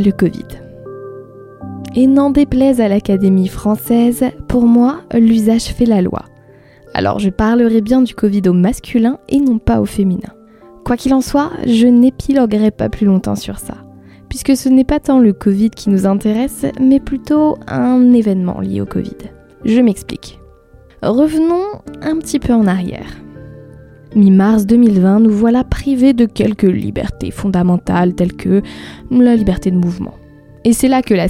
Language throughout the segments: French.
Le Covid. Et n'en déplaise à l'Académie française, pour moi, l'usage fait la loi. Alors je parlerai bien du Covid au masculin et non pas au féminin. Quoi qu'il en soit, je n'épiloguerai pas plus longtemps sur ça, puisque ce n'est pas tant le Covid qui nous intéresse, mais plutôt un événement lié au Covid. Je m'explique. Revenons un petit peu en arrière. Mi-mars 2020, nous voilà privés de quelques libertés fondamentales telles que la liberté de mouvement. Et c'est là que la,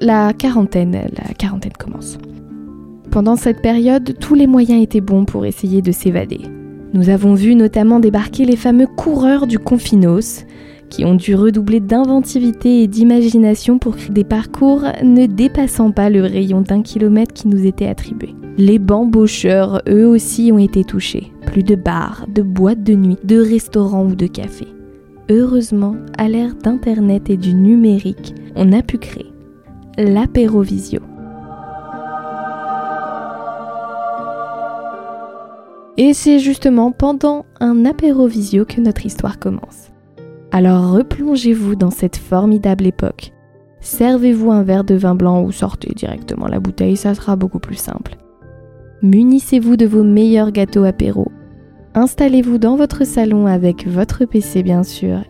la quarantaine, la quarantaine commence. Pendant cette période, tous les moyens étaient bons pour essayer de s'évader. Nous avons vu notamment débarquer les fameux coureurs du confinos, qui ont dû redoubler d'inventivité et d'imagination pour créer des parcours ne dépassant pas le rayon d'un kilomètre qui nous était attribué. Les bambocheurs, eux aussi, ont été touchés. Plus de bars, de boîtes de nuit, de restaurants ou de cafés. Heureusement, à l'ère d'Internet et du numérique, on a pu créer l'apérovisio. Et c'est justement pendant un apérovisio que notre histoire commence. Alors replongez-vous dans cette formidable époque. Servez-vous un verre de vin blanc ou sortez directement la bouteille, ça sera beaucoup plus simple. Munissez-vous de vos meilleurs gâteaux apéro. Installez-vous dans votre salon avec votre PC bien sûr.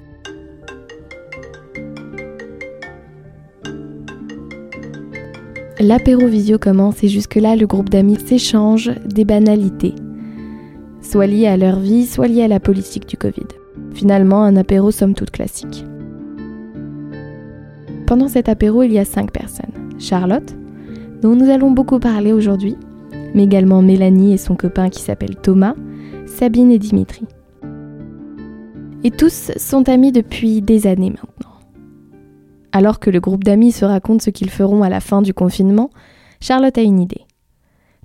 L'apéro visio commence et jusque-là le groupe d'amis s'échange des banalités. Soit liées à leur vie, soit liées à la politique du Covid. Finalement, un apéro somme toute classique. Pendant cet apéro, il y a cinq personnes. Charlotte, dont nous allons beaucoup parler aujourd'hui, mais également Mélanie et son copain qui s'appelle Thomas, Sabine et Dimitri. Et tous sont amis depuis des années maintenant. Alors que le groupe d'amis se raconte ce qu'ils feront à la fin du confinement, Charlotte a une idée.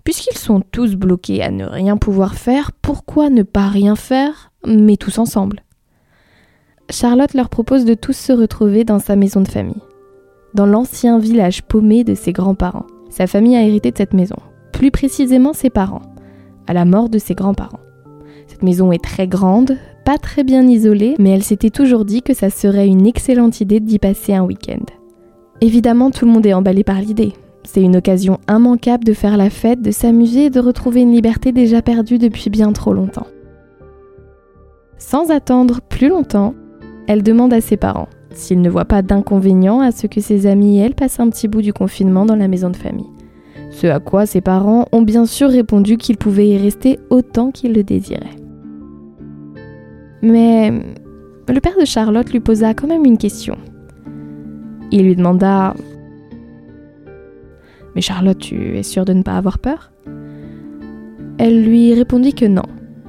Puisqu'ils sont tous bloqués à ne rien pouvoir faire, pourquoi ne pas rien faire, mais tous ensemble? Charlotte leur propose de tous se retrouver dans sa maison de famille, dans l'ancien village paumé de ses grands-parents. Sa famille a hérité de cette maison, plus précisément ses parents, à la mort de ses grands-parents. Cette maison est très grande, pas très bien isolée, mais elle s'était toujours dit que ça serait une excellente idée d'y passer un week-end. Évidemment, tout le monde est emballé par l'idée. C'est une occasion immanquable de faire la fête, de s'amuser et de retrouver une liberté déjà perdue depuis bien trop longtemps. Sans attendre plus longtemps, elle demande à ses parents s'ils ne voient pas d'inconvénient à ce que ses amis et elle passent un petit bout du confinement dans la maison de famille. Ce à quoi ses parents ont bien sûr répondu qu'ils pouvaient y rester autant qu'ils le désiraient. Mais le père de Charlotte lui posa quand même une question. Il lui demanda Mais Charlotte, tu es sûre de ne pas avoir peur? Elle lui répondit que non,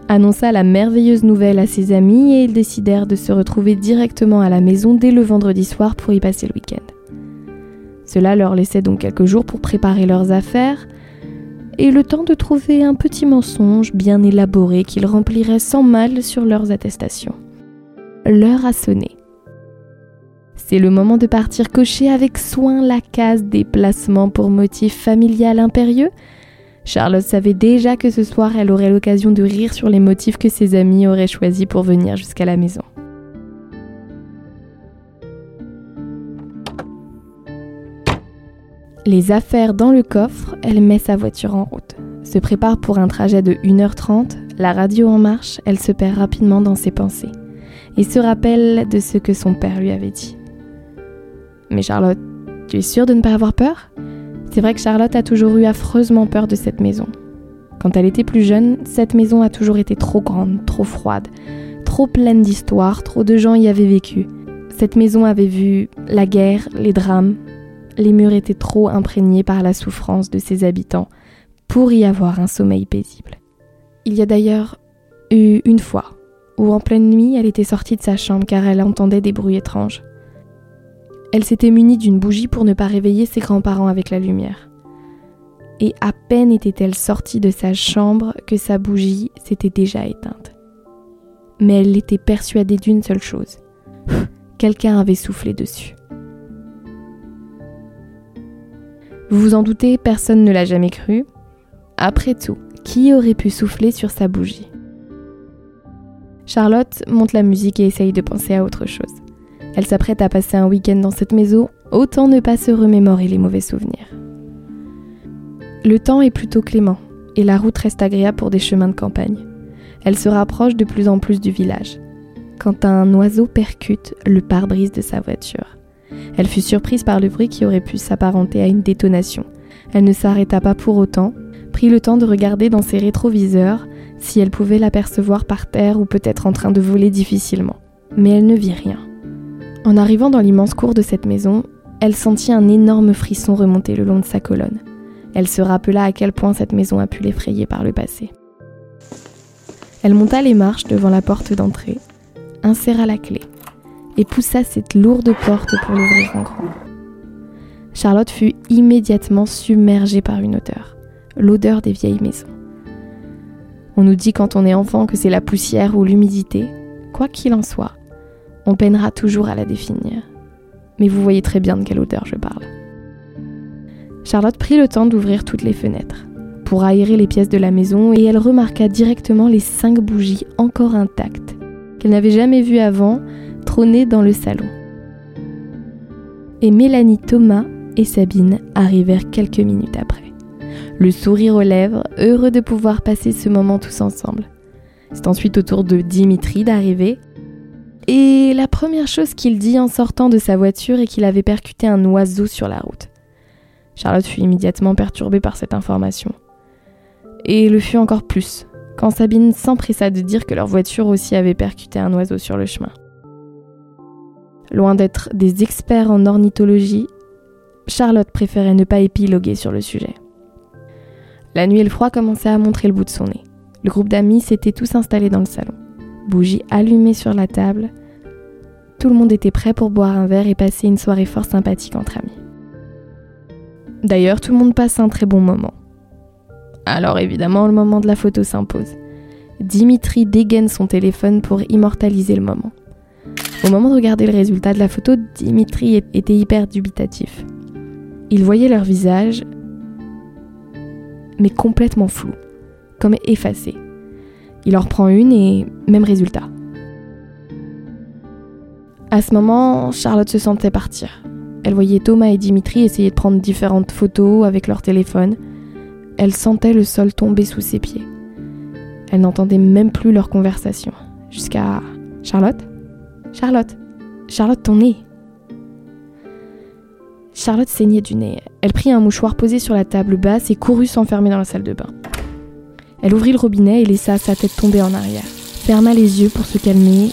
annonça la merveilleuse nouvelle à ses amis et ils décidèrent de se retrouver directement à la maison dès le vendredi soir pour y passer le week-end. Cela leur laissait donc quelques jours pour préparer leurs affaires et le temps de trouver un petit mensonge bien élaboré qu'ils rempliraient sans mal sur leurs attestations. L'heure a sonné. C'est le moment de partir cocher avec soin la case déplacement pour motif familial impérieux. Charlotte savait déjà que ce soir elle aurait l'occasion de rire sur les motifs que ses amis auraient choisis pour venir jusqu'à la maison. Les affaires dans le coffre, elle met sa voiture en route. Se prépare pour un trajet de 1h30, la radio en marche, elle se perd rapidement dans ses pensées et se rappelle de ce que son père lui avait dit. Mais Charlotte, tu es sûre de ne pas avoir peur? C'est vrai que Charlotte a toujours eu affreusement peur de cette maison. Quand elle était plus jeune, cette maison a toujours été trop grande, trop froide, trop pleine d'histoires, trop de gens y avaient vécu. Cette maison avait vu la guerre, les drames, les murs étaient trop imprégnés par la souffrance de ses habitants pour y avoir un sommeil paisible. Il y a d'ailleurs eu une fois où en pleine nuit elle était sortie de sa chambre car elle entendait des bruits étranges. Elle s'était munie d'une bougie pour ne pas réveiller ses grands-parents avec la lumière. Et à peine était-elle sortie de sa chambre que sa bougie s'était déjà éteinte. Mais elle était persuadée d'une seule chose. Quelqu'un avait soufflé dessus. Vous vous en doutez, personne ne l'a jamais cru. Après tout, qui aurait pu souffler sur sa bougie? Charlotte monte la musique et essaye de penser à autre chose. Elle s'apprête à passer un week-end dans cette maison, autant ne pas se remémorer les mauvais souvenirs. Le temps est plutôt clément et la route reste agréable pour des chemins de campagne. Elle se rapproche de plus en plus du village quand un oiseau percute le pare-brise de sa voiture. Elle fut surprise par le bruit qui aurait pu s'apparenter à une détonation. Elle ne s'arrêta pas pour autant, prit le temps de regarder dans ses rétroviseurs si elle pouvait l'apercevoir par terre ou peut-être en train de voler difficilement. Mais elle ne vit rien. En arrivant dans l'immense cour de cette maison, elle sentit un énorme frisson remonter le long de sa colonne. Elle se rappela à quel point cette maison a pu l'effrayer par le passé. Elle monta les marches devant la porte d'entrée, inséra la clé et poussa cette lourde porte pour l'ouvrir en grand. Charlotte fut immédiatement submergée par une odeur, l'odeur des vieilles maisons. On nous dit quand on est enfant que c'est la poussière ou l'humidité. Quoi qu'il en soit, on peinera toujours à la définir. Mais vous voyez très bien de quelle odeur je parle. Charlotte prit le temps d'ouvrir toutes les fenêtres pour aérer les pièces de la maison et elle remarqua directement les cinq bougies encore intactes qu'elle n'avait jamais vues avant dans le salon. Et Mélanie Thomas et Sabine arrivèrent quelques minutes après le sourire aux lèvres, heureux de pouvoir passer ce moment tous ensemble. C'est ensuite au tour de Dimitri d'arriver. Et la première chose qu'il dit en sortant de sa voiture est qu'il avait percuté un oiseau sur la route. Charlotte fut immédiatement perturbée par cette information. Et le fut encore plus quand Sabine s'empressa de dire que leur voiture aussi avait percuté un oiseau sur le chemin. Loin d'être des experts en ornithologie, Charlotte préférait ne pas épiloguer sur le sujet. La nuit et le froid commençaient à montrer le bout de son nez. Le groupe d'amis s'était tous installés dans le salon. Bougies allumées sur la table. Tout le monde était prêt pour boire un verre et passer une soirée fort sympathique entre amis. D'ailleurs, tout le monde passe un très bon moment. Alors évidemment, le moment de la photo s'impose. Dimitri dégaine son téléphone pour immortaliser le moment. Au moment de regarder le résultat de la photo, Dimitri était hyper dubitatif. Il voyait leur visage, mais complètement flou, comme effacé. Il en reprend une et même résultat. À ce moment, Charlotte se sentait partir. Elle voyait Thomas et Dimitri essayer de prendre différentes photos avec leur téléphone. Elle sentait le sol tomber sous ses pieds. Elle n'entendait même plus leur conversation. Jusqu'à Charlotte Charlotte Charlotte, ton nez Charlotte saignait du nez. Elle prit un mouchoir posé sur la table basse et courut s'enfermer dans la salle de bain. Elle ouvrit le robinet et laissa sa tête tomber en arrière. Ferma les yeux pour se calmer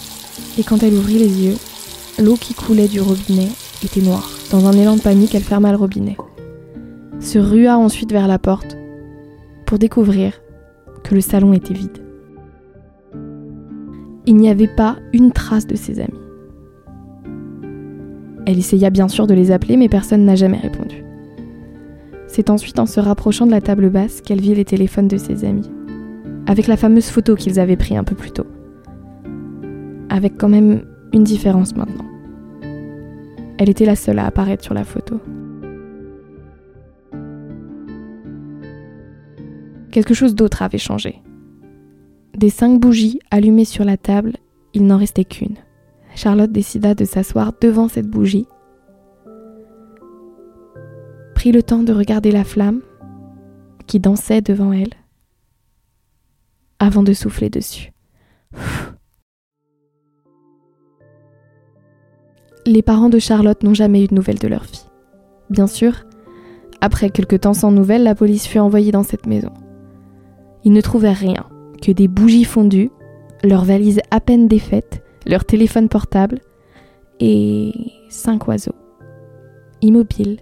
et quand elle ouvrit les yeux, l'eau qui coulait du robinet était noire. Dans un élan de panique, elle ferma le robinet. Se rua ensuite vers la porte pour découvrir que le salon était vide. Il n'y avait pas une trace de ses amis. Elle essaya bien sûr de les appeler, mais personne n'a jamais répondu. C'est ensuite en se rapprochant de la table basse qu'elle vit les téléphones de ses amis, avec la fameuse photo qu'ils avaient prise un peu plus tôt. Avec quand même une différence maintenant. Elle était la seule à apparaître sur la photo. Quelque chose d'autre avait changé. Des cinq bougies allumées sur la table, il n'en restait qu'une. Charlotte décida de s'asseoir devant cette bougie, prit le temps de regarder la flamme qui dansait devant elle, avant de souffler dessus. Les parents de Charlotte n'ont jamais eu de nouvelles de leur fille. Bien sûr, après quelque temps sans nouvelles, la police fut envoyée dans cette maison. Ils ne trouvèrent rien, que des bougies fondues, leurs valises à peine défaites leur téléphone portable et cinq oiseaux, immobiles,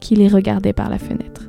qui les regardaient par la fenêtre.